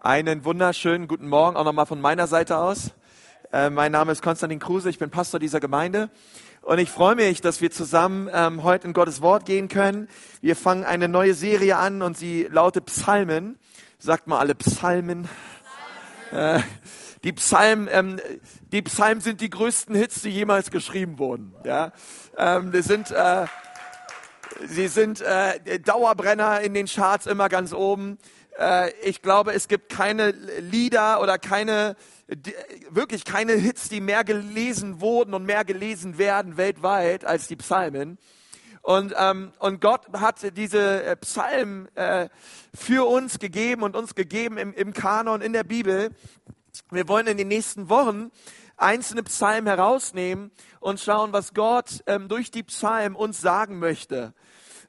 Einen wunderschönen guten Morgen auch nochmal von meiner Seite aus. Äh, mein Name ist Konstantin Kruse, ich bin Pastor dieser Gemeinde und ich freue mich, dass wir zusammen ähm, heute in Gottes Wort gehen können. Wir fangen eine neue Serie an und sie lautet Psalmen. Sagt mal alle Psalmen. Äh, die Psalmen, ähm, die Psalmen sind die größten Hits, die jemals geschrieben wurden. Ja, ähm, das sind äh, sie sind äh, Dauerbrenner in den Charts immer ganz oben. Äh, ich glaube, es gibt keine Lieder oder keine, wirklich keine Hits, die mehr gelesen wurden und mehr gelesen werden weltweit als die Psalmen. Und, ähm, und Gott hat diese äh, Psalmen äh, für uns gegeben und uns gegeben im, im Kanon, in der Bibel. Wir wollen in den nächsten Wochen einzelne Psalmen herausnehmen und schauen, was Gott ähm, durch die Psalmen uns sagen möchte.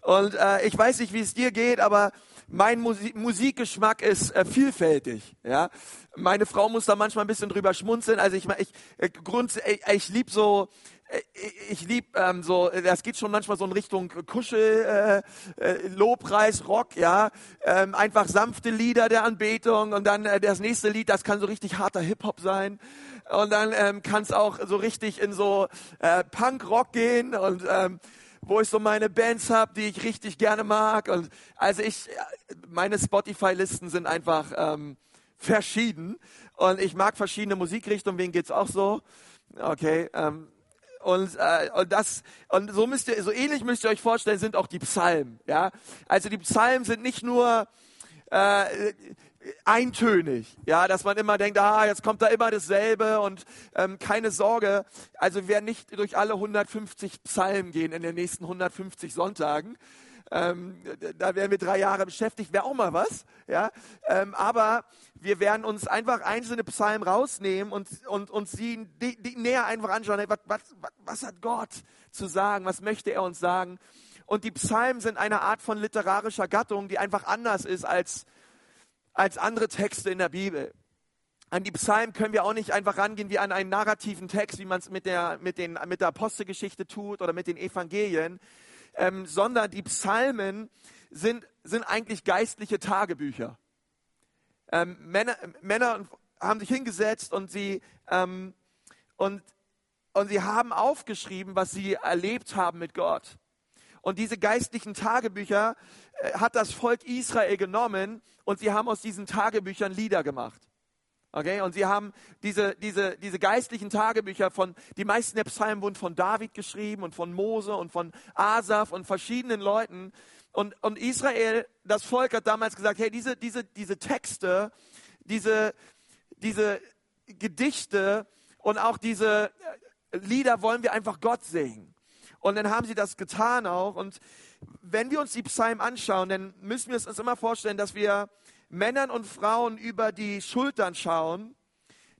Und äh, ich weiß nicht, wie es dir geht, aber mein Musik Musikgeschmack ist äh, vielfältig. Ja, meine Frau muss da manchmal ein bisschen drüber schmunzeln. Also ich, ich, äh, Grund, ich, ich lieb so, äh, ich lieb ähm, so, das geht schon manchmal so in Richtung Kuschel, äh, äh, Lobpreis, Rock, ja, ähm, einfach sanfte Lieder der Anbetung und dann äh, das nächste Lied, das kann so richtig harter Hip Hop sein und dann ähm, kann es auch so richtig in so äh, Punk Rock gehen und ähm, wo ich so meine Bands habe, die ich richtig gerne mag. Und also ich, meine Spotify-Listen sind einfach ähm, verschieden. Und ich mag verschiedene Musikrichtungen, wem geht's auch so? Okay. Ähm, und, äh, und das und so müsst ihr so ähnlich müsst ihr euch vorstellen sind auch die Psalmen ja also die Psalmen sind nicht nur äh, eintönig, ja, dass man immer denkt, ah, jetzt kommt da immer dasselbe und ähm, keine Sorge, also wir werden nicht durch alle 150 Psalmen gehen in den nächsten 150 Sonntagen. Ähm, da werden wir drei Jahre beschäftigt, wäre auch mal was, ja. Ähm, aber wir werden uns einfach einzelne Psalmen rausnehmen und, und, und sie die, die näher einfach anschauen. Was, was, was hat Gott zu sagen? Was möchte er uns sagen? Und die Psalmen sind eine Art von literarischer Gattung, die einfach anders ist als als andere Texte in der Bibel. An die Psalmen können wir auch nicht einfach rangehen wie an einen narrativen Text, wie man es mit der, mit, mit der Apostelgeschichte tut oder mit den Evangelien, ähm, sondern die Psalmen sind, sind eigentlich geistliche Tagebücher. Ähm, Männer, Männer haben sich hingesetzt und sie, ähm, und, und sie haben aufgeschrieben, was sie erlebt haben mit Gott. Und diese geistlichen Tagebücher äh, hat das Volk Israel genommen und sie haben aus diesen Tagebüchern Lieder gemacht. Okay, und sie haben diese, diese, diese geistlichen Tagebücher von, die meisten der Psalmen wurden von David geschrieben und von Mose und von Asaf und verschiedenen Leuten. Und, und Israel, das Volk hat damals gesagt, hey, diese, diese, diese Texte, diese, diese Gedichte und auch diese Lieder wollen wir einfach Gott singen. Und dann haben sie das getan auch. Und wenn wir uns die Psalmen anschauen, dann müssen wir uns immer vorstellen, dass wir Männern und Frauen über die Schultern schauen,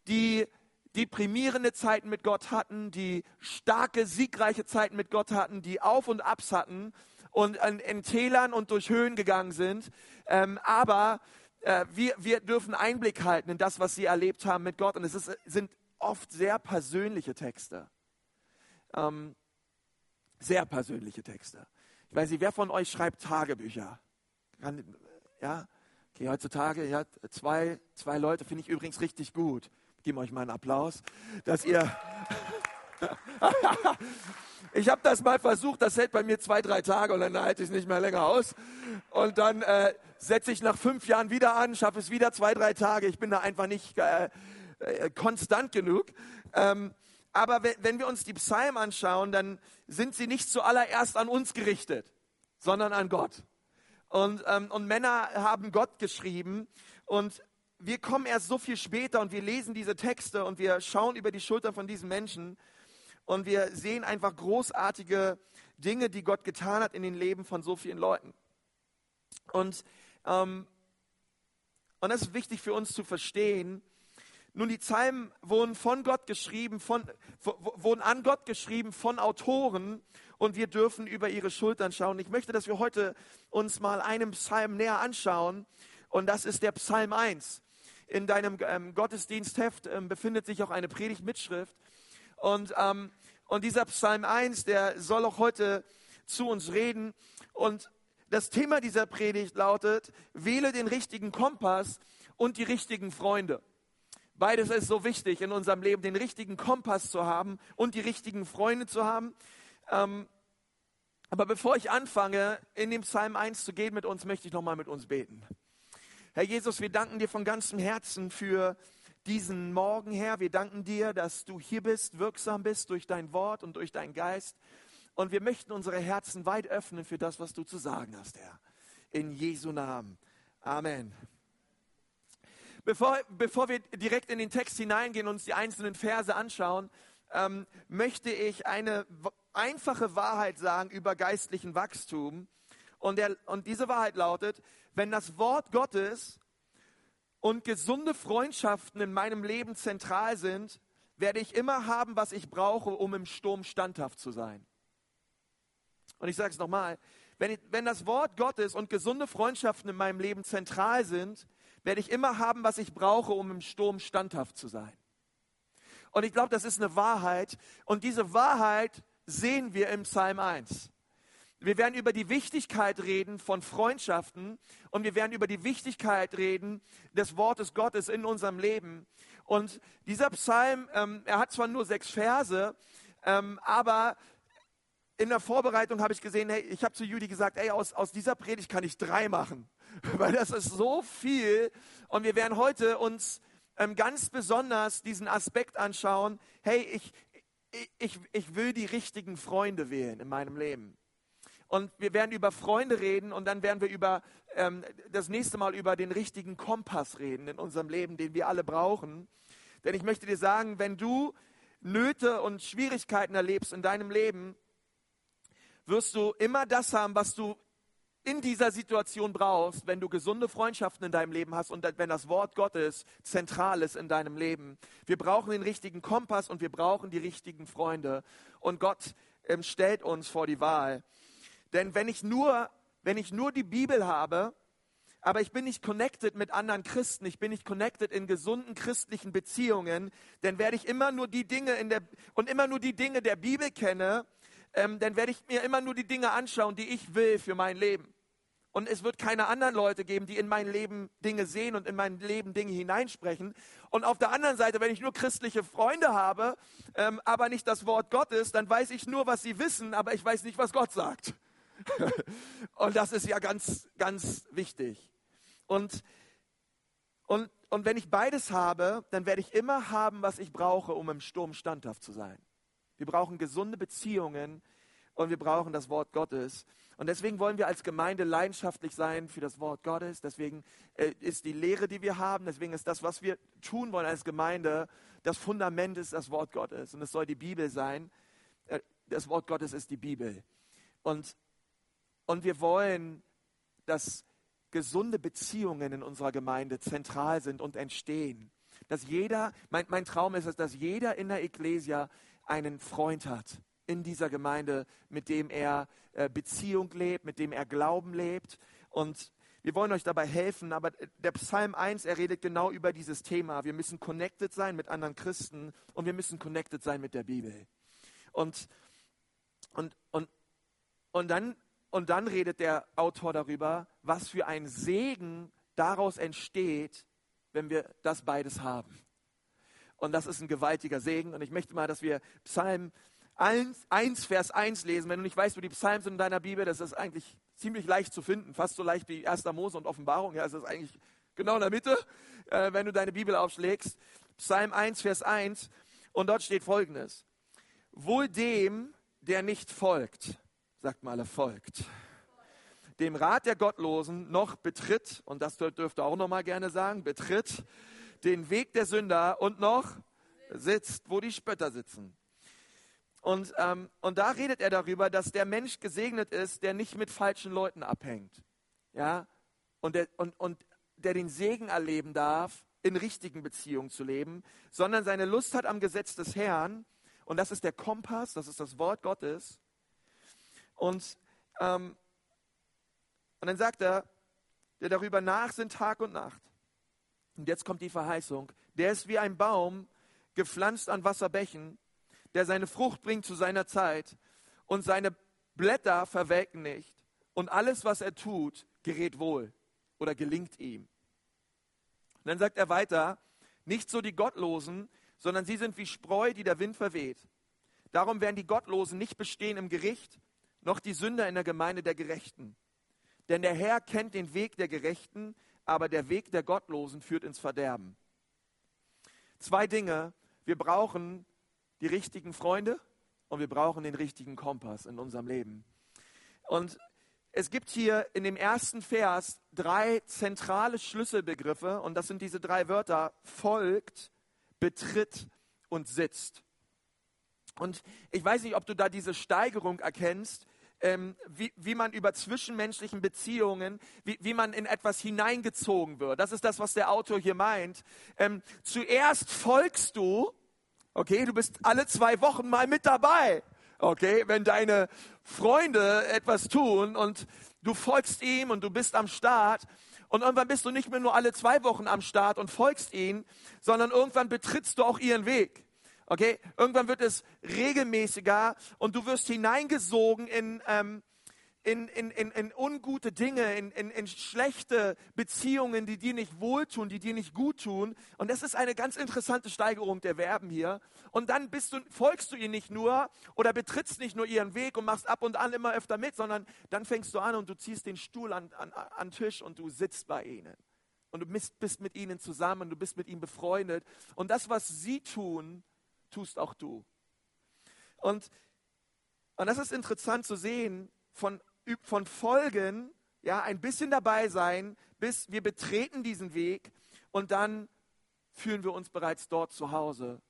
die deprimierende Zeiten mit Gott hatten, die starke, siegreiche Zeiten mit Gott hatten, die Auf und Abs hatten und in, Tälern und durch Höhen gegangen sind. Ähm, aber äh, wir, wir dürfen Einblick halten in das, was sie erlebt haben mit Gott. Und es ist, sind oft sehr persönliche Texte. Ähm, sehr persönliche Texte. Ich weiß nicht, wer von euch schreibt Tagebücher? Ja, okay, heutzutage, ja, zwei, zwei Leute finde ich übrigens richtig gut. Geben euch mal einen Applaus, dass ihr. ich habe das mal versucht, das hält bei mir zwei, drei Tage und dann halte ich es nicht mehr länger aus. Und dann äh, setze ich nach fünf Jahren wieder an, schaffe es wieder zwei, drei Tage. Ich bin da einfach nicht äh, äh, konstant genug. Ähm, aber wenn wir uns die Psalmen anschauen, dann sind sie nicht zuallererst an uns gerichtet, sondern an Gott. Und, ähm, und Männer haben Gott geschrieben und wir kommen erst so viel später und wir lesen diese Texte und wir schauen über die Schulter von diesen Menschen und wir sehen einfach großartige Dinge, die Gott getan hat in den Leben von so vielen Leuten. Und, ähm, und das ist wichtig für uns zu verstehen, nun, die Psalmen wurden von Gott geschrieben, von, wurden an Gott geschrieben von Autoren und wir dürfen über ihre Schultern schauen. Ich möchte, dass wir heute uns mal einen Psalm näher anschauen und das ist der Psalm 1. In deinem ähm, Gottesdienstheft ähm, befindet sich auch eine Predigtmitschrift und, ähm, und dieser Psalm 1, der soll auch heute zu uns reden und das Thema dieser Predigt lautet, wähle den richtigen Kompass und die richtigen Freunde. Beides ist so wichtig in unserem Leben, den richtigen Kompass zu haben und die richtigen Freunde zu haben. Ähm, aber bevor ich anfange, in dem Psalm 1 zu gehen mit uns, möchte ich nochmal mit uns beten. Herr Jesus, wir danken dir von ganzem Herzen für diesen Morgen, Herr. Wir danken dir, dass du hier bist, wirksam bist durch dein Wort und durch deinen Geist. Und wir möchten unsere Herzen weit öffnen für das, was du zu sagen hast, Herr. In Jesu Namen. Amen. Bevor, bevor wir direkt in den Text hineingehen und uns die einzelnen Verse anschauen, ähm, möchte ich eine einfache Wahrheit sagen über geistlichen Wachstum. Und, der, und diese Wahrheit lautet, wenn das Wort Gottes und gesunde Freundschaften in meinem Leben zentral sind, werde ich immer haben, was ich brauche, um im Sturm standhaft zu sein. Und ich sage es nochmal, wenn, wenn das Wort Gottes und gesunde Freundschaften in meinem Leben zentral sind, werde ich immer haben, was ich brauche, um im Sturm standhaft zu sein. Und ich glaube, das ist eine Wahrheit. Und diese Wahrheit sehen wir im Psalm 1. Wir werden über die Wichtigkeit reden von Freundschaften und wir werden über die Wichtigkeit reden des Wortes Gottes in unserem Leben. Und dieser Psalm, ähm, er hat zwar nur sechs Verse, ähm, aber in der Vorbereitung habe ich gesehen, hey, ich habe zu Judy gesagt, ey, aus, aus dieser Predigt kann ich drei machen, weil das ist so viel. Und wir werden heute uns ähm, ganz besonders diesen Aspekt anschauen, hey, ich, ich, ich will die richtigen Freunde wählen in meinem Leben. Und wir werden über Freunde reden und dann werden wir über ähm, das nächste Mal über den richtigen Kompass reden in unserem Leben, den wir alle brauchen. Denn ich möchte dir sagen, wenn du Nöte und Schwierigkeiten erlebst in deinem Leben, wirst du immer das haben, was du in dieser Situation brauchst, wenn du gesunde Freundschaften in deinem Leben hast und wenn das Wort Gottes zentral ist in deinem Leben. Wir brauchen den richtigen Kompass und wir brauchen die richtigen Freunde. Und Gott ähm, stellt uns vor die Wahl. Denn wenn ich nur, wenn ich nur die Bibel habe, aber ich bin nicht connected mit anderen Christen, ich bin nicht connected in gesunden christlichen Beziehungen, dann werde ich immer nur die Dinge in der und immer nur die Dinge der Bibel kenne, ähm, dann werde ich mir immer nur die Dinge anschauen, die ich will für mein Leben. Und es wird keine anderen Leute geben, die in mein Leben Dinge sehen und in mein Leben Dinge hineinsprechen. Und auf der anderen Seite, wenn ich nur christliche Freunde habe, ähm, aber nicht das Wort Gottes, dann weiß ich nur, was sie wissen, aber ich weiß nicht, was Gott sagt. und das ist ja ganz, ganz wichtig. Und, und, und wenn ich beides habe, dann werde ich immer haben, was ich brauche, um im Sturm standhaft zu sein. Wir brauchen gesunde Beziehungen und wir brauchen das Wort Gottes. Und deswegen wollen wir als Gemeinde leidenschaftlich sein für das Wort Gottes. Deswegen äh, ist die Lehre, die wir haben, deswegen ist das, was wir tun wollen als Gemeinde, das Fundament ist das Wort Gottes. Und es soll die Bibel sein. Äh, das Wort Gottes ist die Bibel. Und und wir wollen, dass gesunde Beziehungen in unserer Gemeinde zentral sind und entstehen. Dass jeder, mein, mein Traum ist es, dass jeder in der Ecclesia einen Freund hat in dieser Gemeinde, mit dem er äh, Beziehung lebt, mit dem er Glauben lebt. Und wir wollen euch dabei helfen, aber der Psalm 1, er redet genau über dieses Thema. Wir müssen connected sein mit anderen Christen und wir müssen connected sein mit der Bibel. Und, und, und, und dann und dann redet der Autor darüber, was für ein Segen daraus entsteht, wenn wir das beides haben. Und das ist ein gewaltiger Segen. Und ich möchte mal, dass wir Psalm 1, 1, Vers 1 lesen. Wenn du nicht weißt, wo die Psalmen sind in deiner Bibel, das ist eigentlich ziemlich leicht zu finden. Fast so leicht wie 1. Mose und Offenbarung. Ja, es ist eigentlich genau in der Mitte, äh, wenn du deine Bibel aufschlägst. Psalm 1, Vers 1. Und dort steht Folgendes. Wohl dem, der nicht folgt sagt mal, folgt. Dem Rat der Gottlosen noch betritt, und das dürfte auch noch mal gerne sagen, betritt den Weg der Sünder und noch sitzt, wo die Spötter sitzen. Und, ähm, und da redet er darüber, dass der Mensch gesegnet ist, der nicht mit falschen Leuten abhängt. Ja, und der, und, und der den Segen erleben darf, in richtigen Beziehungen zu leben, sondern seine Lust hat am Gesetz des Herrn. Und das ist der Kompass, das ist das Wort Gottes. Und, ähm, und dann sagt er, der darüber nachsinnt Tag und Nacht. Und jetzt kommt die Verheißung. Der ist wie ein Baum, gepflanzt an Wasserbächen, der seine Frucht bringt zu seiner Zeit und seine Blätter verwelken nicht. Und alles, was er tut, gerät wohl oder gelingt ihm. Und dann sagt er weiter, nicht so die Gottlosen, sondern sie sind wie Spreu, die der Wind verweht. Darum werden die Gottlosen nicht bestehen im Gericht, noch die Sünder in der Gemeinde der Gerechten. Denn der Herr kennt den Weg der Gerechten, aber der Weg der Gottlosen führt ins Verderben. Zwei Dinge. Wir brauchen die richtigen Freunde und wir brauchen den richtigen Kompass in unserem Leben. Und es gibt hier in dem ersten Vers drei zentrale Schlüsselbegriffe und das sind diese drei Wörter folgt, betritt und sitzt. Und ich weiß nicht, ob du da diese Steigerung erkennst, ähm, wie, wie man über zwischenmenschlichen Beziehungen, wie, wie man in etwas hineingezogen wird. Das ist das, was der Autor hier meint. Ähm, zuerst folgst du, okay, du bist alle zwei Wochen mal mit dabei. Okay, wenn deine Freunde etwas tun und du folgst ihm und du bist am Start und irgendwann bist du nicht mehr nur alle zwei Wochen am Start und folgst ihm, sondern irgendwann betrittst du auch ihren Weg. Okay, irgendwann wird es regelmäßiger und du wirst hineingesogen in, ähm, in, in, in, in ungute Dinge, in, in, in schlechte Beziehungen, die dir nicht wohltun, die dir nicht gut tun. Und das ist eine ganz interessante Steigerung der Verben hier. Und dann bist du, folgst du ihr nicht nur oder betrittst nicht nur ihren Weg und machst ab und an immer öfter mit, sondern dann fängst du an und du ziehst den Stuhl an, an, an Tisch und du sitzt bei ihnen. Und du bist, bist mit ihnen zusammen, du bist mit ihnen befreundet. Und das, was sie tun, tust auch du. Und, und das ist interessant zu sehen, von, von Folgen, ja, ein bisschen dabei sein, bis wir betreten diesen Weg und dann fühlen wir uns bereits dort zu Hause,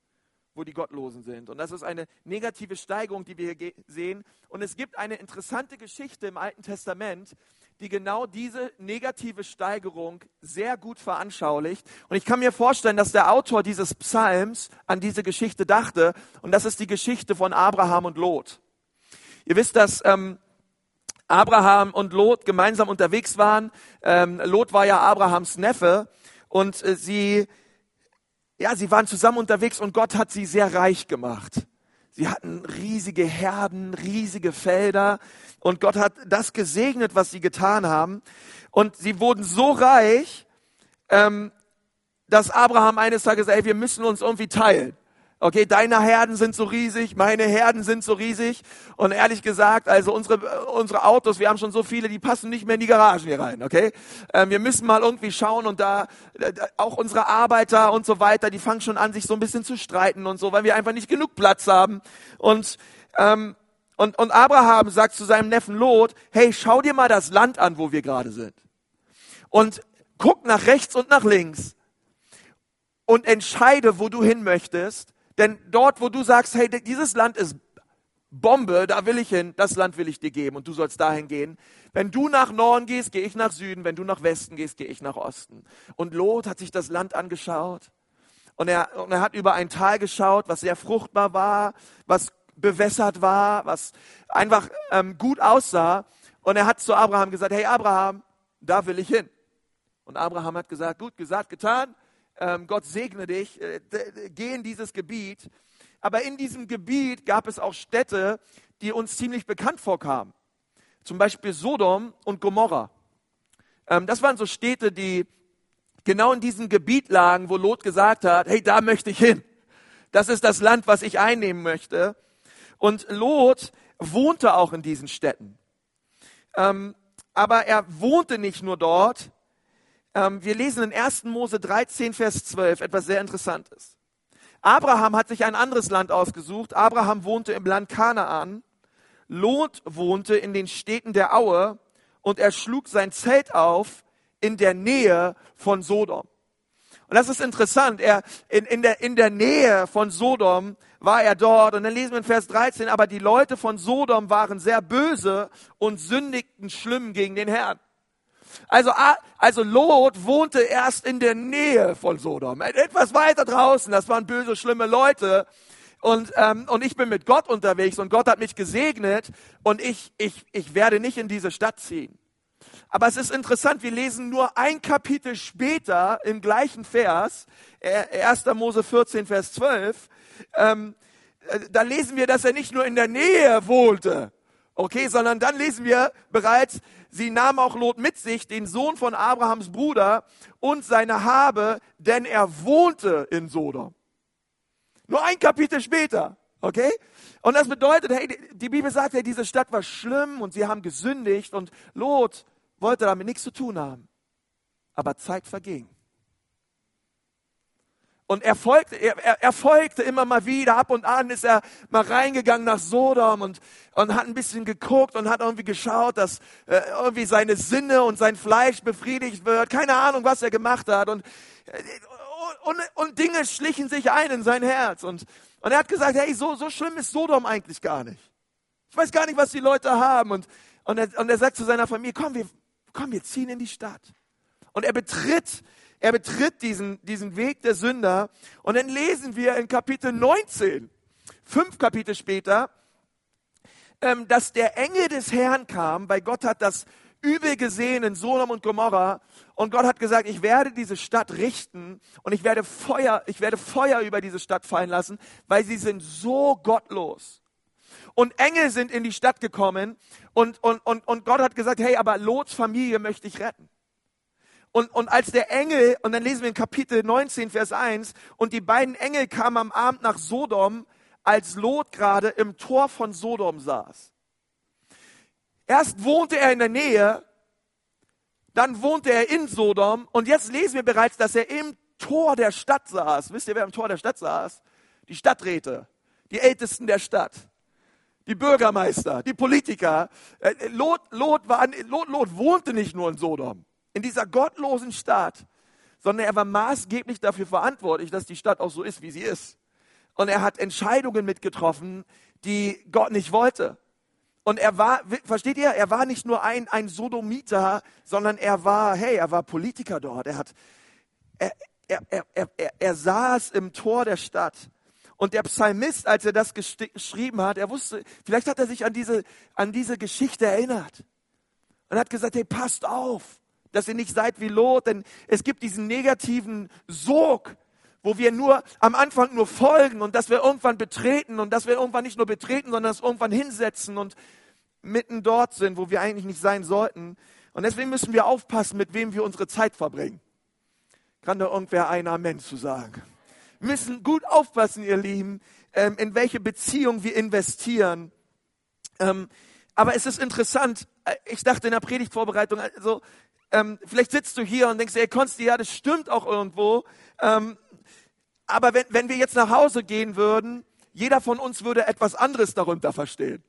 wo die Gottlosen sind. Und das ist eine negative Steigerung, die wir hier sehen. Und es gibt eine interessante Geschichte im Alten Testament, die genau diese negative Steigerung sehr gut veranschaulicht. Und ich kann mir vorstellen, dass der Autor dieses Psalms an diese Geschichte dachte. Und das ist die Geschichte von Abraham und Lot. Ihr wisst, dass ähm, Abraham und Lot gemeinsam unterwegs waren. Ähm, Lot war ja Abrahams Neffe und äh, sie, ja, sie waren zusammen unterwegs und Gott hat sie sehr reich gemacht. Sie hatten riesige Herden, riesige Felder und Gott hat das gesegnet, was sie getan haben. Und sie wurden so reich, ähm, dass Abraham eines Tages, ey, wir müssen uns irgendwie teilen. Okay, deine Herden sind so riesig, meine Herden sind so riesig. Und ehrlich gesagt, also unsere, unsere Autos, wir haben schon so viele, die passen nicht mehr in die Garagen hier rein, okay? Ähm, wir müssen mal irgendwie schauen und da, auch unsere Arbeiter und so weiter, die fangen schon an, sich so ein bisschen zu streiten und so, weil wir einfach nicht genug Platz haben. Und, ähm, und, und Abraham sagt zu seinem Neffen Lot, hey, schau dir mal das Land an, wo wir gerade sind. Und guck nach rechts und nach links und entscheide, wo du hin möchtest denn dort, wo du sagst, hey, dieses Land ist Bombe, da will ich hin, das Land will ich dir geben und du sollst dahin gehen. Wenn du nach Norden gehst, gehe ich nach Süden, wenn du nach Westen gehst, gehe ich nach Osten. Und Lot hat sich das Land angeschaut und er, und er hat über ein Tal geschaut, was sehr fruchtbar war, was bewässert war, was einfach ähm, gut aussah. Und er hat zu Abraham gesagt, hey Abraham, da will ich hin. Und Abraham hat gesagt, gut gesagt, getan Gott segne dich, äh, geh in dieses Gebiet. Aber in diesem Gebiet gab es auch Städte, die uns ziemlich bekannt vorkamen. Zum Beispiel Sodom und Gomorra. Ähm, das waren so Städte, die genau in diesem Gebiet lagen, wo Lot gesagt hat, hey, da möchte ich hin. Das ist das Land, was ich einnehmen möchte. Und Lot wohnte auch in diesen Städten. Ähm, aber er wohnte nicht nur dort, ähm, wir lesen in 1. Mose 13, Vers 12 etwas sehr Interessantes. Abraham hat sich ein anderes Land ausgesucht. Abraham wohnte im Land Kanaan. Lot wohnte in den Städten der Aue und er schlug sein Zelt auf in der Nähe von Sodom. Und das ist interessant. Er, in, in, der, in der Nähe von Sodom war er dort. Und dann lesen wir in Vers 13, aber die Leute von Sodom waren sehr böse und sündigten schlimm gegen den Herrn. Also, also Lot wohnte erst in der Nähe von Sodom, etwas weiter draußen. Das waren böse, schlimme Leute. Und, ähm, und ich bin mit Gott unterwegs und Gott hat mich gesegnet und ich, ich, ich werde nicht in diese Stadt ziehen. Aber es ist interessant, wir lesen nur ein Kapitel später im gleichen Vers, 1. Äh, Mose 14, Vers 12, ähm, äh, da lesen wir, dass er nicht nur in der Nähe wohnte, Okay, sondern dann lesen wir bereits, sie nahm auch Lot mit sich, den Sohn von Abrahams Bruder und seine Habe, denn er wohnte in Sodom. Nur ein Kapitel später, okay? Und das bedeutet, hey, die Bibel sagt, hey, diese Stadt war schlimm und sie haben gesündigt und Lot wollte damit nichts zu tun haben. Aber Zeit verging. Und er folgte, er, er, folgte immer mal wieder, ab und an ist er mal reingegangen nach Sodom und, und hat ein bisschen geguckt und hat irgendwie geschaut, dass äh, irgendwie seine Sinne und sein Fleisch befriedigt wird. Keine Ahnung, was er gemacht hat. Und, äh, und, und Dinge schlichen sich ein in sein Herz. Und, und er hat gesagt, hey, so, so schlimm ist Sodom eigentlich gar nicht. Ich weiß gar nicht, was die Leute haben. Und, und, er, und er sagt zu seiner Familie, komm, wir, komm, wir ziehen in die Stadt. Und er betritt er betritt diesen, diesen Weg der Sünder. Und dann lesen wir in Kapitel 19, fünf Kapitel später, ähm, dass der Engel des Herrn kam, weil Gott hat das übel gesehen in Sodom und Gomorra. Und Gott hat gesagt, ich werde diese Stadt richten und ich werde Feuer, ich werde Feuer über diese Stadt fallen lassen, weil sie sind so gottlos. Und Engel sind in die Stadt gekommen und, und, und, und Gott hat gesagt, hey, aber Lots Familie möchte ich retten. Und, und als der Engel, und dann lesen wir in Kapitel 19, Vers 1, und die beiden Engel kamen am Abend nach Sodom, als Lot gerade im Tor von Sodom saß. Erst wohnte er in der Nähe, dann wohnte er in Sodom, und jetzt lesen wir bereits, dass er im Tor der Stadt saß. Wisst ihr, wer im Tor der Stadt saß? Die Stadträte, die Ältesten der Stadt die Bürgermeister, die Politiker. Äh, Lot, Lot, war, Lot, Lot wohnte nicht nur in Sodom in dieser gottlosen Stadt, sondern er war maßgeblich dafür verantwortlich, dass die Stadt auch so ist, wie sie ist. Und er hat Entscheidungen mitgetroffen, die Gott nicht wollte. Und er war, versteht ihr, er war nicht nur ein, ein Sodomiter, sondern er war, hey, er war Politiker dort. Er hat, er, er, er, er, er saß im Tor der Stadt. Und der Psalmist, als er das geschrieben hat, er wusste, vielleicht hat er sich an diese, an diese Geschichte erinnert. Und hat gesagt, hey, passt auf dass ihr nicht seid wie Lot, denn es gibt diesen negativen Sog, wo wir nur am Anfang nur folgen und dass wir irgendwann betreten und dass wir irgendwann nicht nur betreten, sondern dass irgendwann hinsetzen und mitten dort sind, wo wir eigentlich nicht sein sollten. Und deswegen müssen wir aufpassen, mit wem wir unsere Zeit verbringen. Kann da irgendwer ein Amen zu sagen? Wir müssen gut aufpassen, ihr Lieben, ähm, in welche Beziehung wir investieren. Ähm, aber es ist interessant, äh, ich dachte in der Predigtvorbereitung, also ähm, vielleicht sitzt du hier und denkst, ey Konsti, ja, das stimmt auch irgendwo. Ähm, aber wenn, wenn wir jetzt nach Hause gehen würden, jeder von uns würde etwas anderes darunter verstehen.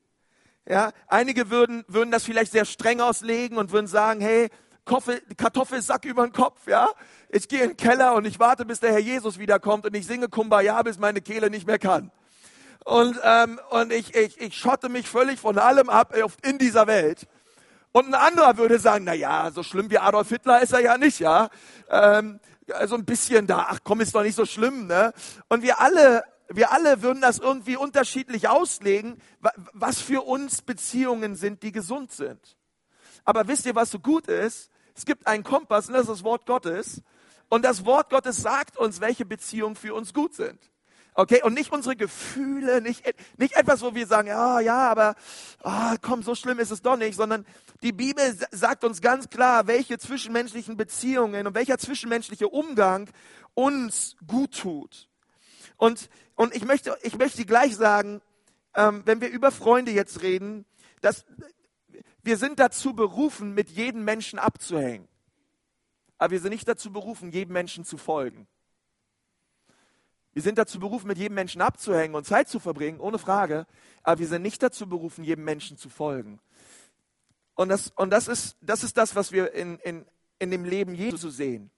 Ja, einige würden, würden das vielleicht sehr streng auslegen und würden sagen, hey, Koffel, Kartoffelsack über den Kopf, ja. Ich gehe in den Keller und ich warte, bis der Herr Jesus wiederkommt und ich singe Kumbaya, bis meine Kehle nicht mehr kann. Und, ähm, und ich, ich, ich schotte mich völlig von allem ab in dieser Welt. Und ein anderer würde sagen, na ja, so schlimm wie Adolf Hitler ist er ja nicht, ja. Ähm, also ein bisschen da, ach komm, ist doch nicht so schlimm, ne? Und wir alle, wir alle würden das irgendwie unterschiedlich auslegen, was für uns Beziehungen sind, die gesund sind. Aber wisst ihr, was so gut ist? Es gibt einen Kompass und das ist das Wort Gottes. Und das Wort Gottes sagt uns, welche Beziehungen für uns gut sind. Okay, und nicht unsere Gefühle, nicht, nicht etwas, wo wir sagen, ja, ja, aber oh, komm, so schlimm ist es doch nicht, sondern die Bibel sagt uns ganz klar, welche zwischenmenschlichen Beziehungen und welcher zwischenmenschliche Umgang uns gut tut. Und, und ich, möchte, ich möchte gleich sagen, ähm, wenn wir über Freunde jetzt reden, dass wir sind dazu berufen, mit jedem Menschen abzuhängen. Aber wir sind nicht dazu berufen, jedem Menschen zu folgen. Wir sind dazu berufen, mit jedem Menschen abzuhängen und Zeit zu verbringen, ohne Frage. Aber wir sind nicht dazu berufen, jedem Menschen zu folgen. Und das, und das, ist, das ist das, was wir in, in, in dem Leben Jesus sehen.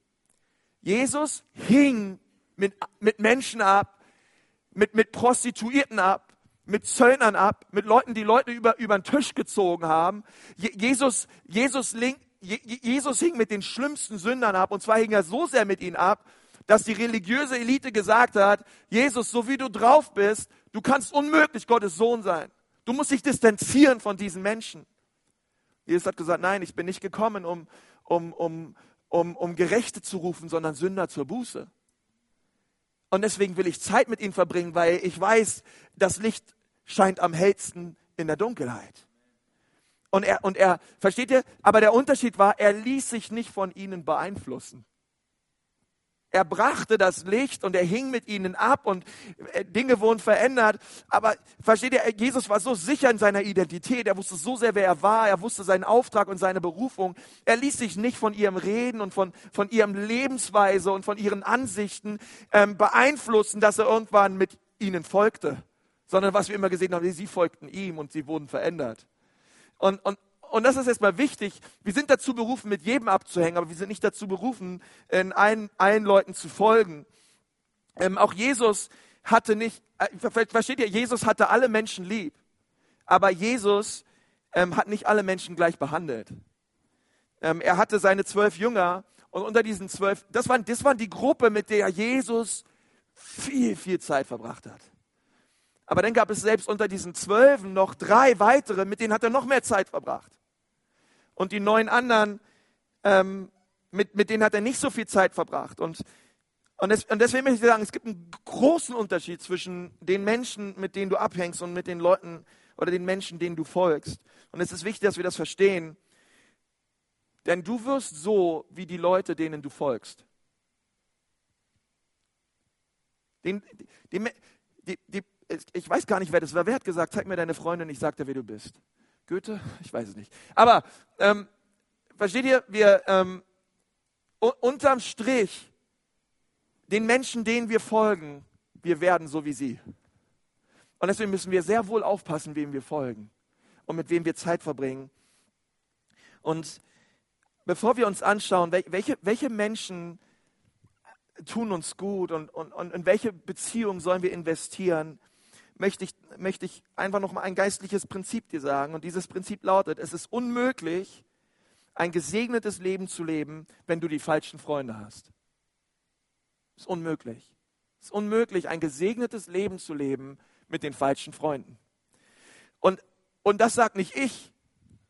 Jesus hing mit, mit Menschen ab, mit, mit Prostituierten ab, mit Zöllnern ab, mit Leuten, die Leute über, über den Tisch gezogen haben. Jesus, Jesus, Jesus hing mit den schlimmsten Sündern ab. Und zwar hing er so sehr mit ihnen ab, dass die religiöse Elite gesagt hat, Jesus, so wie du drauf bist, du kannst unmöglich Gottes Sohn sein. Du musst dich distanzieren von diesen Menschen. Jesus hat gesagt, nein, ich bin nicht gekommen, um, um, um, um, um Gerechte zu rufen, sondern Sünder zur Buße. Und deswegen will ich Zeit mit ihnen verbringen, weil ich weiß, das Licht scheint am hellsten in der Dunkelheit. Und er, und er, versteht ihr? Aber der Unterschied war, er ließ sich nicht von ihnen beeinflussen. Er brachte das Licht und er hing mit ihnen ab und äh, Dinge wurden verändert. Aber versteht ihr, Jesus war so sicher in seiner Identität. Er wusste so sehr, wer er war. Er wusste seinen Auftrag und seine Berufung. Er ließ sich nicht von ihrem Reden und von, von ihrem Lebensweise und von ihren Ansichten ähm, beeinflussen, dass er irgendwann mit ihnen folgte. Sondern was wir immer gesehen haben, sie folgten ihm und sie wurden verändert. Und, und, und das ist erstmal wichtig. Wir sind dazu berufen, mit jedem abzuhängen, aber wir sind nicht dazu berufen, in allen, allen Leuten zu folgen. Ähm, auch Jesus hatte nicht, äh, versteht ihr, Jesus hatte alle Menschen lieb, aber Jesus ähm, hat nicht alle Menschen gleich behandelt. Ähm, er hatte seine zwölf Jünger und unter diesen zwölf, das waren, das waren die Gruppe, mit der Jesus viel, viel Zeit verbracht hat. Aber dann gab es selbst unter diesen Zwölfen noch drei weitere, mit denen hat er noch mehr Zeit verbracht und die neun anderen, ähm, mit, mit denen hat er nicht so viel Zeit verbracht. Und, und, des, und deswegen möchte ich sagen, es gibt einen großen Unterschied zwischen den Menschen, mit denen du abhängst und mit den Leuten oder den Menschen, denen du folgst. Und es ist wichtig, dass wir das verstehen. Denn du wirst so wie die Leute, denen du folgst. Den, die, die, die, ich weiß gar nicht, wer das war. Wer hat gesagt, zeig mir deine Freundin, ich sag dir, wer du bist. Goethe? Ich weiß es nicht. Aber ähm, versteht ihr, wir ähm, unterm Strich, den Menschen, denen wir folgen, wir werden so wie sie. Und deswegen müssen wir sehr wohl aufpassen, wem wir folgen und mit wem wir Zeit verbringen. Und bevor wir uns anschauen, welche, welche Menschen tun uns gut und, und, und in welche Beziehung sollen wir investieren, möchte ich, möchte ich einfach noch mal ein geistliches Prinzip dir sagen. Und dieses Prinzip lautet, es ist unmöglich, ein gesegnetes Leben zu leben, wenn du die falschen Freunde hast. Es ist unmöglich. Es ist unmöglich, ein gesegnetes Leben zu leben mit den falschen Freunden. Und, und das sagt nicht ich,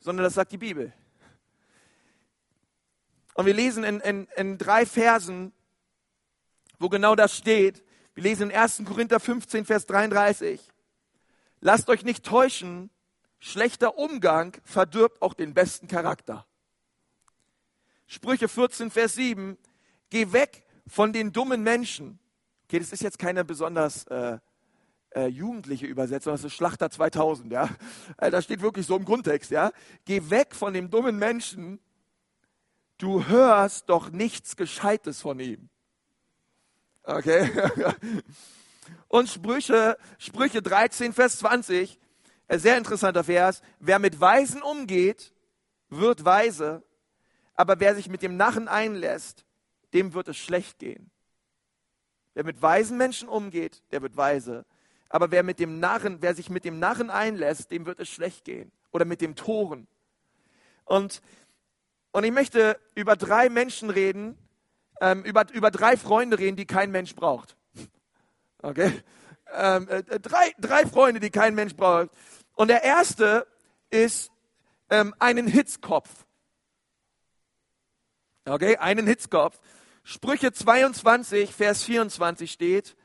sondern das sagt die Bibel. Und wir lesen in, in, in drei Versen, wo genau das steht. Wir lesen in 1. Korinther 15, Vers 33. Lasst euch nicht täuschen, schlechter Umgang verdirbt auch den besten Charakter. Sprüche 14, Vers 7. Geh weg von den dummen Menschen. Okay, das ist jetzt keine besonders äh, äh, jugendliche Übersetzung, das ist Schlachter 2000, ja. Äh, da steht wirklich so im Grundtext, ja. Geh weg von dem dummen Menschen. Du hörst doch nichts Gescheites von ihm. Okay? Und Sprüche, Sprüche 13, Vers 20, ein sehr interessanter Vers. Wer mit Weisen umgeht, wird weise, aber wer sich mit dem Narren einlässt, dem wird es schlecht gehen. Wer mit weisen Menschen umgeht, der wird weise. Aber wer mit dem Narren, wer sich mit dem Narren einlässt, dem wird es schlecht gehen. Oder mit dem Toren. Und, und ich möchte über drei Menschen reden, ähm, über, über drei Freunde reden, die kein Mensch braucht. Okay? Ähm, äh, drei, drei Freunde, die kein Mensch braucht. Und der erste ist ähm, einen Hitzkopf. Okay, einen Hitzkopf. Sprüche 22, Vers 24 steht,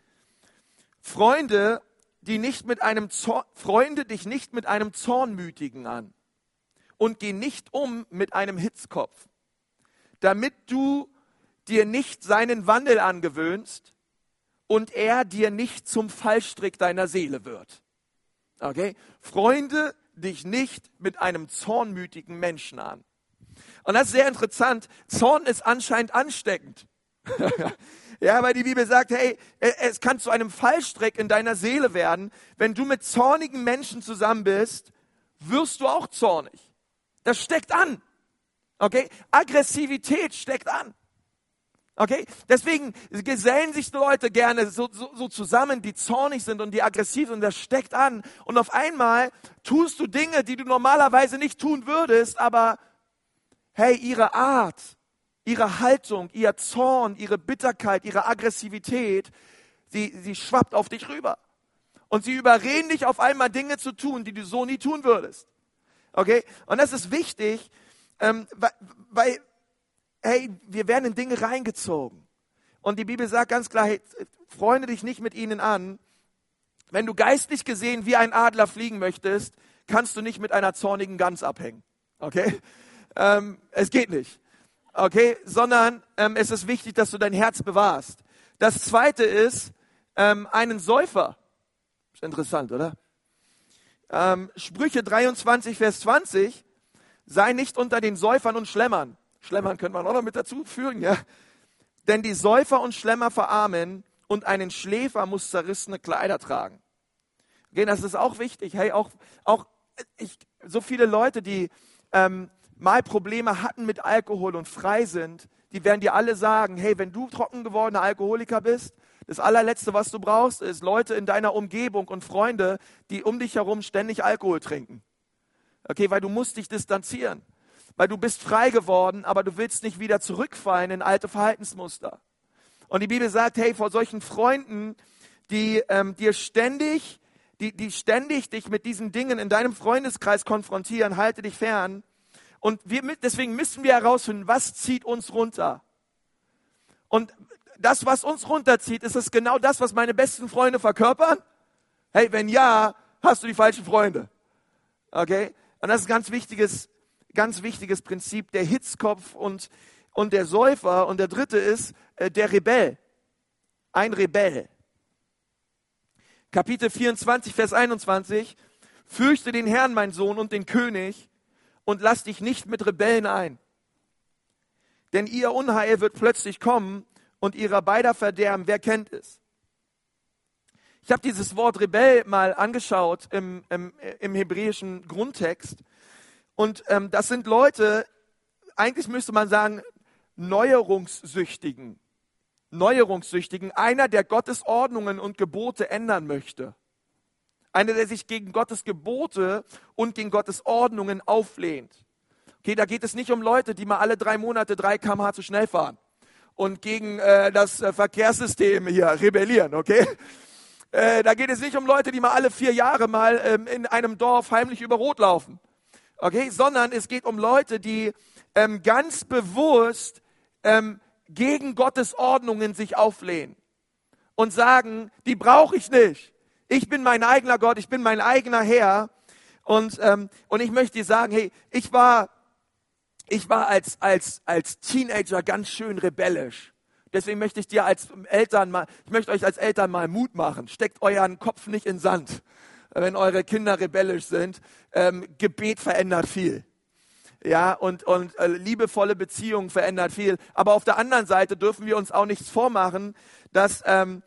Freunde, die nicht mit einem Zorn, Freunde dich nicht mit einem Zornmütigen an und geh nicht um mit einem Hitzkopf, damit du dir nicht seinen Wandel angewöhnst und er dir nicht zum Fallstrick deiner Seele wird. Okay? Freunde dich nicht mit einem zornmütigen Menschen an. Und das ist sehr interessant. Zorn ist anscheinend ansteckend. ja, weil die Bibel sagt, hey, es kann zu einem Fallstrick in deiner Seele werden. Wenn du mit zornigen Menschen zusammen bist, wirst du auch zornig. Das steckt an. Okay? Aggressivität steckt an. Okay? Deswegen gesellen sich Leute gerne so, so, so zusammen, die zornig sind und die aggressiv sind. Das steckt an. Und auf einmal tust du Dinge, die du normalerweise nicht tun würdest, aber hey, ihre Art, ihre Haltung, ihr Zorn, ihre Bitterkeit, ihre Aggressivität, sie, sie schwappt auf dich rüber. Und sie überreden dich auf einmal Dinge zu tun, die du so nie tun würdest. Okay? Und das ist wichtig, ähm, weil, weil hey, wir werden in Dinge reingezogen. Und die Bibel sagt ganz klar, hey, freunde dich nicht mit ihnen an. Wenn du geistlich gesehen wie ein Adler fliegen möchtest, kannst du nicht mit einer zornigen Gans abhängen. Okay? Ähm, es geht nicht. Okay? Sondern ähm, es ist wichtig, dass du dein Herz bewahrst. Das zweite ist ähm, einen Säufer. Ist interessant, oder? Ähm, Sprüche 23, Vers 20. Sei nicht unter den Säufern und Schlemmern. Schlemmern könnte man auch noch mit dazu führen, ja. Denn die Säufer und Schlemmer verarmen und einen Schläfer muss zerrissene Kleider tragen. Okay, das ist auch wichtig. Hey, auch, auch ich, so viele Leute, die ähm, mal Probleme hatten mit Alkohol und frei sind, die werden dir alle sagen, hey, wenn du trocken gewordener Alkoholiker bist, das allerletzte, was du brauchst, ist Leute in deiner Umgebung und Freunde, die um dich herum ständig Alkohol trinken. Okay, weil du musst dich distanzieren. Weil du bist frei geworden, aber du willst nicht wieder zurückfallen in alte Verhaltensmuster. Und die Bibel sagt, hey, vor solchen Freunden, die ähm, dir ständig, die, die ständig dich mit diesen Dingen in deinem Freundeskreis konfrontieren, halte dich fern. Und wir, deswegen müssen wir herausfinden, was zieht uns runter. Und das, was uns runterzieht, ist es genau das, was meine besten Freunde verkörpern? Hey, wenn ja, hast du die falschen Freunde. Okay? Und das ist ein ganz wichtiges, ganz wichtiges Prinzip, der Hitzkopf und, und der Säufer. Und der dritte ist äh, der Rebell. Ein Rebell. Kapitel 24, Vers 21. Fürchte den Herrn, mein Sohn, und den König, und lass dich nicht mit Rebellen ein. Denn ihr Unheil wird plötzlich kommen und ihrer beider Verderben. Wer kennt es? Ich habe dieses Wort Rebell mal angeschaut im, im, im hebräischen Grundtext. Und ähm, das sind Leute, eigentlich müsste man sagen, Neuerungssüchtigen. Neuerungssüchtigen, einer, der Gottes Ordnungen und Gebote ändern möchte. Einer, der sich gegen Gottes Gebote und gegen Gottes Ordnungen auflehnt. Okay, da geht es nicht um Leute, die mal alle drei Monate drei kmh zu schnell fahren und gegen äh, das äh, Verkehrssystem hier rebellieren, okay? Äh, da geht es nicht um Leute, die mal alle vier Jahre mal ähm, in einem Dorf heimlich über Rot laufen, okay? Sondern es geht um Leute, die ähm, ganz bewusst ähm, gegen Gottes Ordnungen sich auflehnen und sagen, die brauche ich nicht. Ich bin mein eigener Gott, ich bin mein eigener Herr. Und, ähm, und ich möchte dir sagen, hey, ich war ich war als, als, als Teenager ganz schön rebellisch. Deswegen möchte ich dir als Eltern mal, ich möchte euch als Eltern mal Mut machen. Steckt euren Kopf nicht in Sand, wenn eure Kinder rebellisch sind. Ähm, Gebet verändert viel. Ja, und, und äh, liebevolle Beziehungen verändert viel. Aber auf der anderen Seite dürfen wir uns auch nichts vormachen, dass, ähm,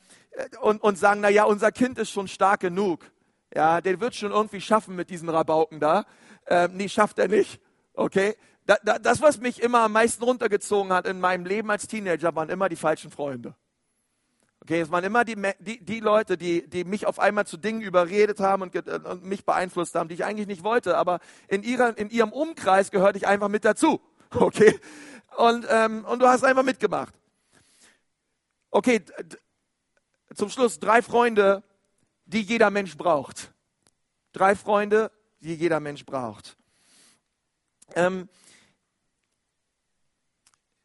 und, und sagen, na ja, unser Kind ist schon stark genug. Ja, der wird schon irgendwie schaffen mit diesen Rabauken da. Ähm, nee, schafft er nicht. Okay? Da, da, das, was mich immer am meisten runtergezogen hat in meinem Leben als Teenager, waren immer die falschen Freunde. Okay, es waren immer die, die, die Leute, die, die mich auf einmal zu Dingen überredet haben und, und mich beeinflusst haben, die ich eigentlich nicht wollte. Aber in, ihrer, in ihrem Umkreis gehörte ich einfach mit dazu. Okay? Und, ähm, und du hast einfach mitgemacht. Okay, zum Schluss drei Freunde, die jeder Mensch braucht. Drei Freunde, die jeder Mensch braucht. Ähm,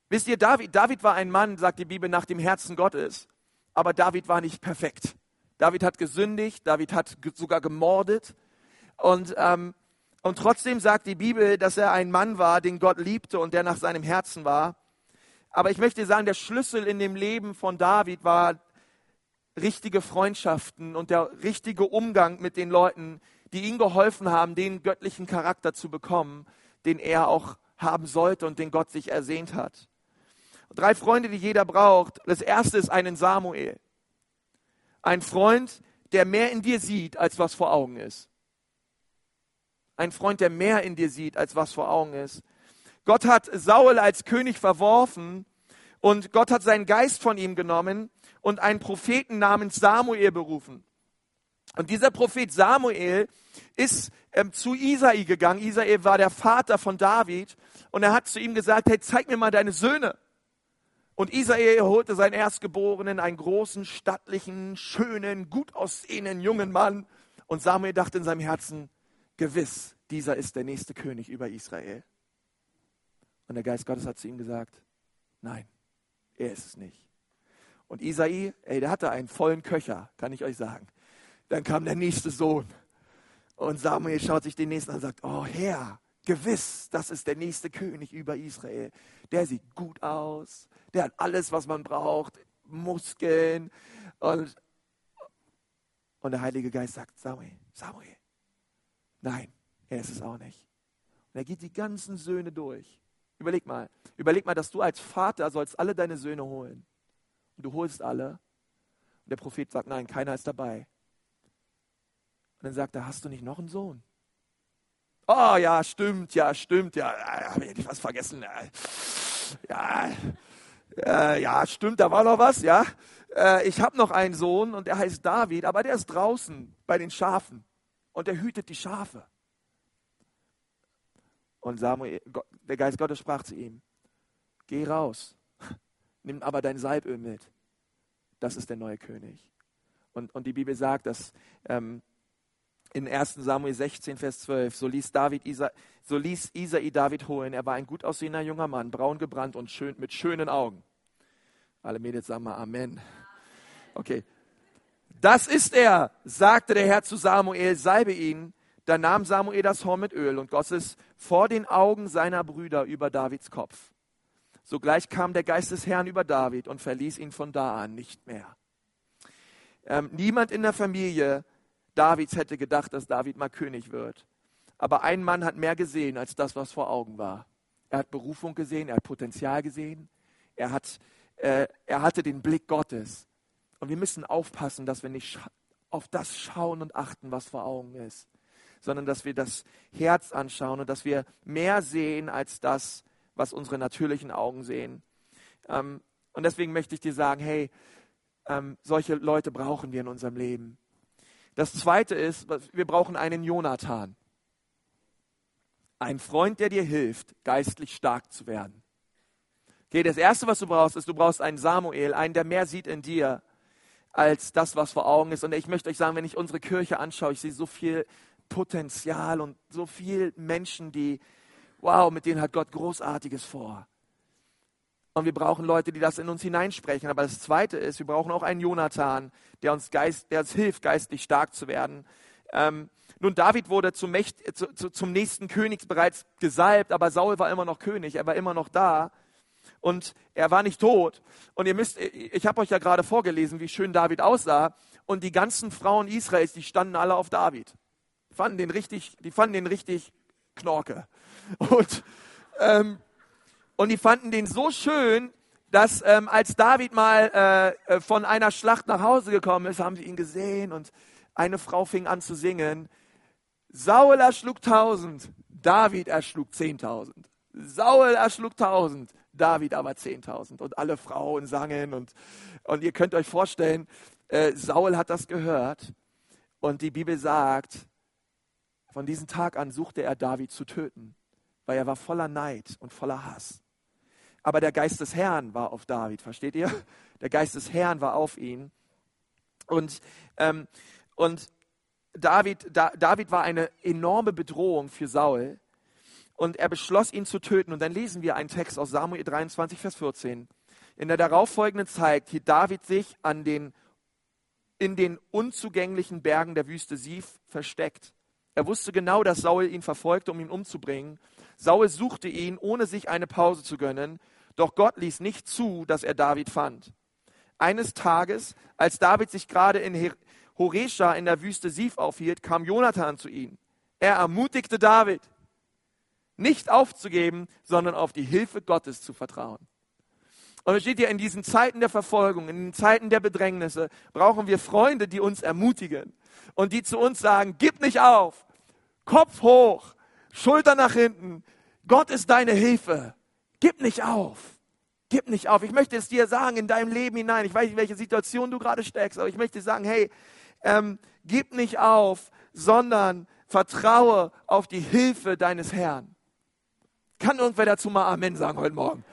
Wisst ihr, David, David war ein Mann, sagt die Bibel, nach dem Herzen Gottes. Aber David war nicht perfekt. David hat gesündigt, David hat sogar gemordet. Und, ähm, und trotzdem sagt die Bibel, dass er ein Mann war, den Gott liebte und der nach seinem Herzen war. Aber ich möchte sagen, der Schlüssel in dem Leben von David war richtige Freundschaften und der richtige Umgang mit den Leuten, die ihm geholfen haben, den göttlichen Charakter zu bekommen, den er auch haben sollte und den Gott sich ersehnt hat. Drei Freunde, die jeder braucht. Das erste ist einen Samuel. Ein Freund, der mehr in dir sieht, als was vor Augen ist. Ein Freund, der mehr in dir sieht, als was vor Augen ist. Gott hat Saul als König verworfen und Gott hat seinen Geist von ihm genommen und einen Propheten namens Samuel berufen. Und dieser Prophet Samuel ist ähm, zu Isai gegangen. Isai war der Vater von David und er hat zu ihm gesagt, hey, zeig mir mal deine Söhne. Und Isai holte seinen Erstgeborenen, einen großen, stattlichen, schönen, gut aussehenden jungen Mann. Und Samuel dachte in seinem Herzen, gewiss, dieser ist der nächste König über Israel. Und der Geist Gottes hat zu ihm gesagt, nein, er ist es nicht. Und Isai, ey, der hatte einen vollen Köcher, kann ich euch sagen. Dann kam der nächste Sohn. Und Samuel schaut sich den nächsten an und sagt, oh Herr, gewiss, das ist der nächste König über Israel. Der sieht gut aus, der hat alles, was man braucht, Muskeln. Und, und der Heilige Geist sagt, Samuel, Samuel, nein, er ist es auch nicht. Und er geht die ganzen Söhne durch. Überleg mal, überleg mal, dass du als Vater sollst alle deine Söhne holen. Und du holst alle. Und der Prophet sagt, nein, keiner ist dabei. Und dann sagt er, hast du nicht noch einen Sohn? Oh ja, stimmt, ja, stimmt, ja, habe ich was vergessen. Ja, äh, ja, stimmt, da war noch was, ja. Äh, ich habe noch einen Sohn und der heißt David, aber der ist draußen bei den Schafen und der hütet die Schafe. Und Samuel, der Geist Gottes sprach zu ihm, geh raus, nimm aber dein Salböl mit. Das ist der neue König. Und, und die Bibel sagt, dass ähm, in 1 Samuel 16, Vers 12, so ließ, David Isa, so ließ Isai David holen. Er war ein gut aussehender junger Mann, braun gebrannt und schön, mit schönen Augen. Alle Mädels sagen mal Amen. Okay. Das ist er, sagte der Herr zu Samuel, salbe ihn. Da nahm Samuel das Horn mit Öl und goss es vor den Augen seiner Brüder über Davids Kopf. Sogleich kam der Geist des Herrn über David und verließ ihn von da an nicht mehr. Ähm, niemand in der Familie Davids hätte gedacht, dass David mal König wird. Aber ein Mann hat mehr gesehen als das, was vor Augen war. Er hat Berufung gesehen, er hat Potenzial gesehen, er, hat, äh, er hatte den Blick Gottes. Und wir müssen aufpassen, dass wir nicht auf das schauen und achten, was vor Augen ist, sondern dass wir das Herz anschauen und dass wir mehr sehen als das, was unsere natürlichen Augen sehen. Ähm, und deswegen möchte ich dir sagen, hey, ähm, solche Leute brauchen wir in unserem Leben. Das zweite ist, wir brauchen einen Jonathan. Ein Freund, der dir hilft, geistlich stark zu werden. Okay, das erste, was du brauchst, ist, du brauchst einen Samuel, einen, der mehr sieht in dir als das, was vor Augen ist. Und ich möchte euch sagen, wenn ich unsere Kirche anschaue, ich sehe so viel Potenzial und so viele Menschen, die, wow, mit denen hat Gott Großartiges vor. Und wir brauchen Leute, die das in uns hineinsprechen. Aber das Zweite ist, wir brauchen auch einen Jonathan, der uns, Geist, der uns hilft, geistlich stark zu werden. Ähm, nun, David wurde zum, Mächt, zu, zu, zum nächsten König bereits gesalbt, aber Saul war immer noch König, er war immer noch da und er war nicht tot. Und ihr müsst, ich habe euch ja gerade vorgelesen, wie schön David aussah. Und die ganzen Frauen Israels, die standen alle auf David. Die fanden den richtig, die fanden den richtig Knorke. Und ähm, und die fanden den so schön, dass ähm, als David mal äh, äh, von einer Schlacht nach Hause gekommen ist, haben sie ihn gesehen und eine Frau fing an zu singen. Saul erschlug tausend, David erschlug zehntausend. Saul erschlug tausend, David aber zehntausend. Und alle Frauen sangen und, und ihr könnt euch vorstellen, äh, Saul hat das gehört und die Bibel sagt, von diesem Tag an suchte er David zu töten, weil er war voller Neid und voller Hass aber der Geist des Herrn war auf David, versteht ihr? Der Geist des Herrn war auf ihn. Und, ähm, und David, da, David war eine enorme Bedrohung für Saul. Und er beschloss, ihn zu töten. Und dann lesen wir einen Text aus Samuel 23, Vers 14. In der darauffolgenden Zeit hielt David sich an den, in den unzugänglichen Bergen der Wüste Sif versteckt. Er wusste genau, dass Saul ihn verfolgte, um ihn umzubringen. Saul suchte ihn, ohne sich eine Pause zu gönnen. Doch Gott ließ nicht zu, dass er David fand. Eines Tages, als David sich gerade in Horesha in der Wüste Sif aufhielt, kam Jonathan zu ihm. Er ermutigte David, nicht aufzugeben, sondern auf die Hilfe Gottes zu vertrauen. Und es steht hier, in diesen Zeiten der Verfolgung, in den Zeiten der Bedrängnisse, brauchen wir Freunde, die uns ermutigen und die zu uns sagen, gib nicht auf, Kopf hoch, Schulter nach hinten, Gott ist deine Hilfe. Gib nicht auf. Gib nicht auf. Ich möchte es dir sagen in deinem Leben hinein. Ich weiß nicht, welche Situation du gerade steckst, aber ich möchte sagen, hey, ähm, gib nicht auf, sondern vertraue auf die Hilfe deines Herrn. Kann irgendwer dazu mal Amen sagen heute Morgen?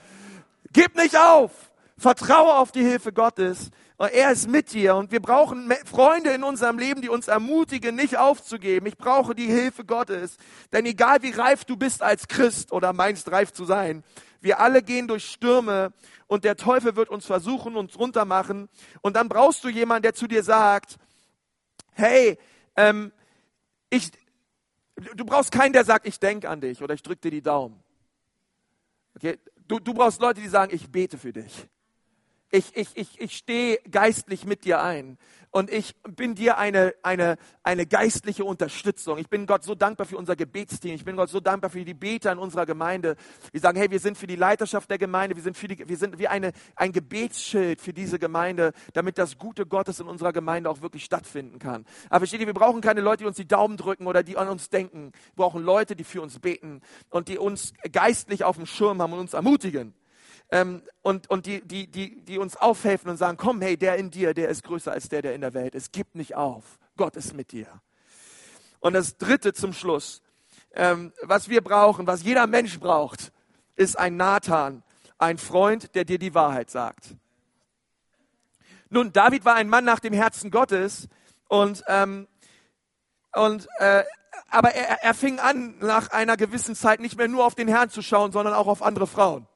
Gib nicht auf. Vertraue auf die Hilfe Gottes. Er ist mit dir und wir brauchen Freunde in unserem Leben, die uns ermutigen, nicht aufzugeben. Ich brauche die Hilfe Gottes. Denn egal wie reif du bist als Christ oder meinst reif zu sein, wir alle gehen durch Stürme und der Teufel wird uns versuchen, uns runtermachen. Und dann brauchst du jemanden, der zu dir sagt, hey, ähm, ich, du brauchst keinen, der sagt, ich denke an dich oder ich drücke dir die Daumen. Okay? Du, du brauchst Leute, die sagen, ich bete für dich. Ich, ich, ich, ich stehe geistlich mit dir ein und ich bin dir eine, eine, eine geistliche Unterstützung. Ich bin Gott so dankbar für unser Gebetsteam. Ich bin Gott so dankbar für die Beter in unserer Gemeinde. Die sagen, hey, wir sind für die Leiterschaft der Gemeinde. Wir sind, für die, wir sind wie eine, ein Gebetsschild für diese Gemeinde, damit das Gute Gottes in unserer Gemeinde auch wirklich stattfinden kann. Aber versteht ihr, wir brauchen keine Leute, die uns die Daumen drücken oder die an uns denken. Wir brauchen Leute, die für uns beten und die uns geistlich auf dem Schirm haben und uns ermutigen ähm, und, und die, die, die, die uns aufhelfen und sagen, komm, hey, der in dir, der ist größer als der, der in der Welt ist. Gib nicht auf. Gott ist mit dir. Und das Dritte zum Schluss, ähm, was wir brauchen, was jeder Mensch braucht, ist ein Nathan, ein Freund, der dir die Wahrheit sagt. Nun, David war ein Mann nach dem Herzen Gottes und, ähm, und äh, aber er, er fing an, nach einer gewissen Zeit nicht mehr nur auf den Herrn zu schauen, sondern auch auf andere Frauen.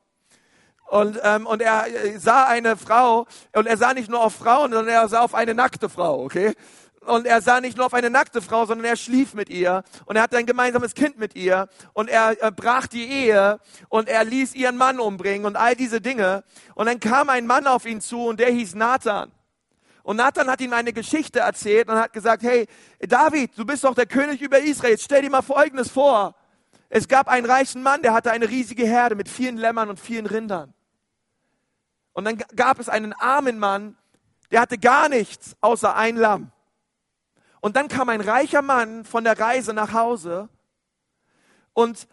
Und, ähm, und er äh, sah eine Frau und er sah nicht nur auf Frauen, sondern er sah auf eine nackte Frau, okay? Und er sah nicht nur auf eine nackte Frau, sondern er schlief mit ihr und er hatte ein gemeinsames Kind mit ihr und er, er brach die Ehe und er ließ ihren Mann umbringen und all diese Dinge. Und dann kam ein Mann auf ihn zu und der hieß Nathan. Und Nathan hat ihm eine Geschichte erzählt und hat gesagt, hey, David, du bist doch der König über Israel. Jetzt stell dir mal Folgendes vor. Es gab einen reichen Mann, der hatte eine riesige Herde mit vielen Lämmern und vielen Rindern. Und dann gab es einen armen Mann, der hatte gar nichts außer ein Lamm. Und dann kam ein reicher Mann von der Reise nach Hause und,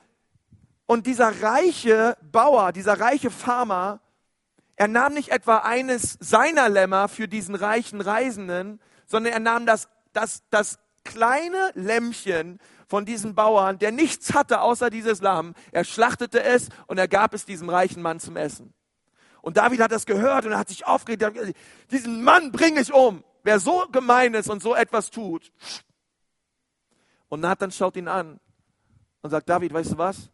und dieser reiche Bauer, dieser reiche Farmer, er nahm nicht etwa eines seiner Lämmer für diesen reichen Reisenden, sondern er nahm das, das, das kleine Lämmchen von diesem Bauern, der nichts hatte außer dieses Lamm. Er schlachtete es und er gab es diesem reichen Mann zum Essen. Und David hat das gehört und er hat sich aufgeregt. Diesen Mann bringe ich um. Wer so gemein ist und so etwas tut. Und Nathan schaut ihn an und sagt, David, weißt du was?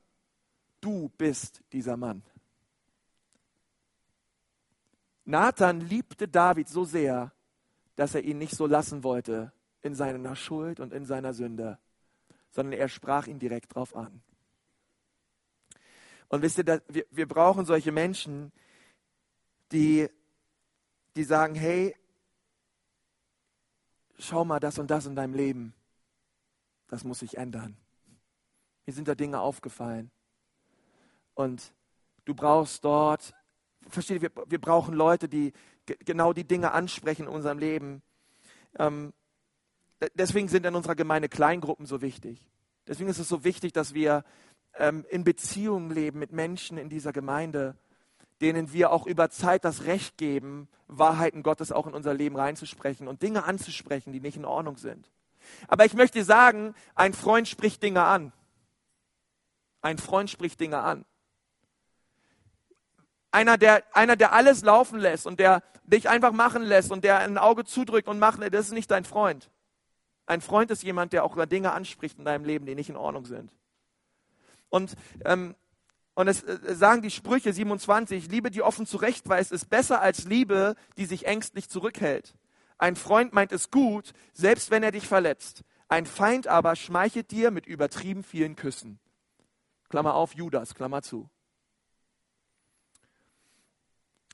Du bist dieser Mann. Nathan liebte David so sehr, dass er ihn nicht so lassen wollte in seiner Schuld und in seiner Sünde, sondern er sprach ihn direkt drauf an. Und wisst ihr, wir, wir brauchen solche Menschen, die, die sagen, hey, schau mal das und das in deinem Leben. Das muss sich ändern. Mir sind da Dinge aufgefallen. Und du brauchst dort, versteht ihr, wir, wir brauchen Leute, die genau die Dinge ansprechen in unserem Leben. Ähm, deswegen sind in unserer Gemeinde Kleingruppen so wichtig. Deswegen ist es so wichtig, dass wir ähm, in Beziehungen leben mit Menschen in dieser Gemeinde denen wir auch über Zeit das Recht geben, Wahrheiten Gottes auch in unser Leben reinzusprechen und Dinge anzusprechen, die nicht in Ordnung sind. Aber ich möchte sagen, ein Freund spricht Dinge an. Ein Freund spricht Dinge an. Einer der, einer, der alles laufen lässt und der dich einfach machen lässt und der ein Auge zudrückt und macht, das ist nicht dein Freund. Ein Freund ist jemand, der auch über Dinge anspricht in deinem Leben, die nicht in Ordnung sind. Und ähm, und es äh, sagen die Sprüche 27, Liebe, die offen zurechtweist, ist besser als Liebe, die sich ängstlich zurückhält. Ein Freund meint es gut, selbst wenn er dich verletzt. Ein Feind aber schmeichelt dir mit übertrieben vielen Küssen. Klammer auf, Judas, Klammer zu.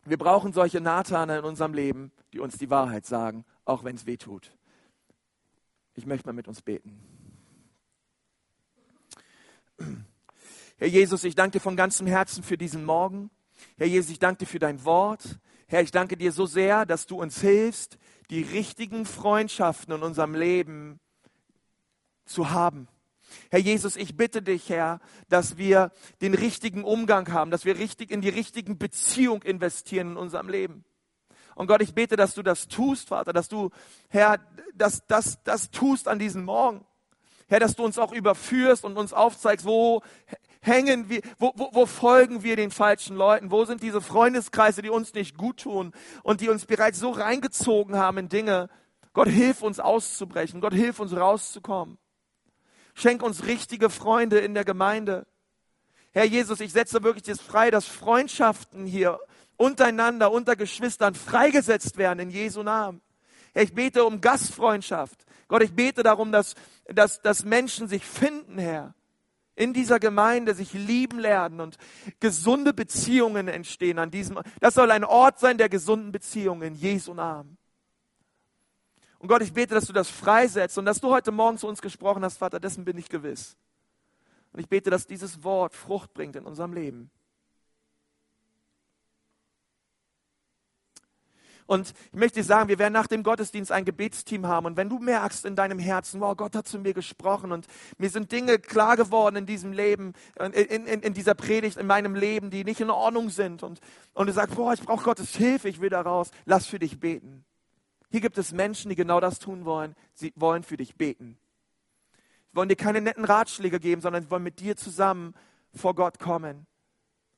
Wir brauchen solche Nathane in unserem Leben, die uns die Wahrheit sagen, auch wenn es weh tut. Ich möchte mal mit uns beten. Herr Jesus, ich danke dir von ganzem Herzen für diesen Morgen. Herr Jesus, ich danke dir für dein Wort. Herr, ich danke dir so sehr, dass du uns hilfst, die richtigen Freundschaften in unserem Leben zu haben. Herr Jesus, ich bitte dich, Herr, dass wir den richtigen Umgang haben, dass wir richtig in die richtigen Beziehung investieren in unserem Leben. Und Gott, ich bete, dass du das tust, Vater, dass du, Herr, das, das, das tust an diesem Morgen. Herr, dass du uns auch überführst und uns aufzeigst, wo, hängen wir, wo, wo, wo folgen wir den falschen Leuten? Wo sind diese Freundeskreise, die uns nicht gut tun und die uns bereits so reingezogen haben in Dinge? Gott, hilf uns auszubrechen. Gott, hilf uns rauszukommen. Schenk uns richtige Freunde in der Gemeinde. Herr Jesus, ich setze wirklich das frei, dass Freundschaften hier untereinander, unter Geschwistern freigesetzt werden in Jesu Namen. Herr, ich bete um Gastfreundschaft, Gott, ich bete darum, dass, dass, dass Menschen sich finden, Herr, in dieser Gemeinde sich lieben lernen und gesunde Beziehungen entstehen an diesem. Das soll ein Ort sein der gesunden Beziehungen Jesu Namen. Und Gott, ich bete, dass du das freisetzt und dass du heute Morgen zu uns gesprochen hast, Vater, dessen bin ich gewiss. Und ich bete, dass dieses Wort Frucht bringt in unserem Leben. Und ich möchte dir sagen, wir werden nach dem Gottesdienst ein Gebetsteam haben. Und wenn du merkst in deinem Herzen, wow, Gott hat zu mir gesprochen und mir sind Dinge klar geworden in diesem Leben, in, in, in dieser Predigt, in meinem Leben, die nicht in Ordnung sind. Und, und du sagst, boah, ich brauche Gottes Hilfe, ich will da raus. Lass für dich beten. Hier gibt es Menschen, die genau das tun wollen. Sie wollen für dich beten. Sie wollen dir keine netten Ratschläge geben, sondern sie wollen mit dir zusammen vor Gott kommen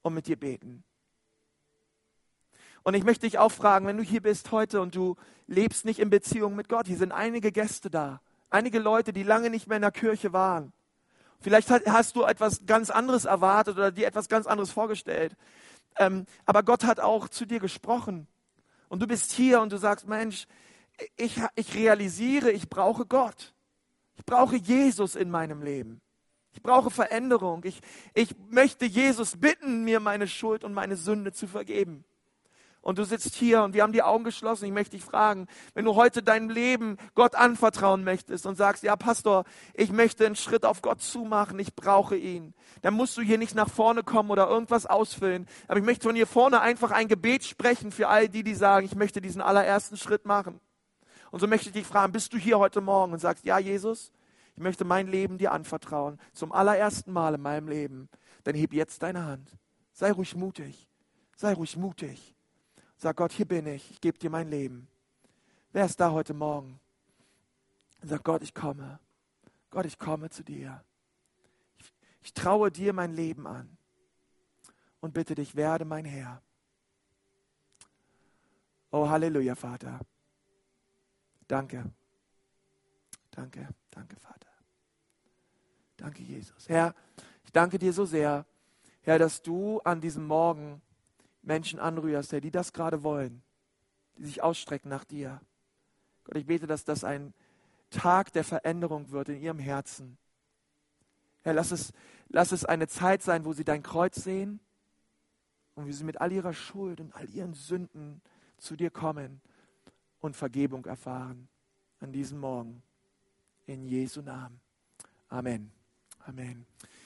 und mit dir beten. Und ich möchte dich auch fragen, wenn du hier bist heute und du lebst nicht in Beziehung mit Gott, hier sind einige Gäste da, einige Leute, die lange nicht mehr in der Kirche waren. Vielleicht hast du etwas ganz anderes erwartet oder dir etwas ganz anderes vorgestellt. Ähm, aber Gott hat auch zu dir gesprochen. Und du bist hier und du sagst, Mensch, ich, ich realisiere, ich brauche Gott. Ich brauche Jesus in meinem Leben. Ich brauche Veränderung. Ich, ich möchte Jesus bitten, mir meine Schuld und meine Sünde zu vergeben und du sitzt hier und wir haben die Augen geschlossen. Ich möchte dich fragen, wenn du heute dein Leben Gott anvertrauen möchtest und sagst, ja Pastor, ich möchte einen Schritt auf Gott zumachen, ich brauche ihn, dann musst du hier nicht nach vorne kommen oder irgendwas ausfüllen. Aber ich möchte von hier vorne einfach ein Gebet sprechen für all die, die sagen, ich möchte diesen allerersten Schritt machen. Und so möchte ich dich fragen, bist du hier heute Morgen und sagst, ja Jesus, ich möchte mein Leben dir anvertrauen, zum allerersten Mal in meinem Leben, dann heb jetzt deine Hand. Sei ruhig mutig. Sei ruhig mutig. Sag Gott, hier bin ich, ich gebe dir mein Leben. Wer ist da heute Morgen? Sag Gott, ich komme. Gott, ich komme zu dir. Ich, ich traue dir mein Leben an und bitte dich, werde mein Herr. Oh, Halleluja, Vater. Danke. Danke, danke, Vater. Danke, Jesus. Herr, ich danke dir so sehr, Herr, dass du an diesem Morgen Menschen anrührst, Herr, die das gerade wollen, die sich ausstrecken nach dir. Gott, ich bete, dass das ein Tag der Veränderung wird in ihrem Herzen. Herr, lass es, lass es eine Zeit sein, wo sie dein Kreuz sehen und wie sie mit all ihrer Schuld und all ihren Sünden zu dir kommen und Vergebung erfahren an diesem Morgen. In Jesu Namen. Amen. Amen.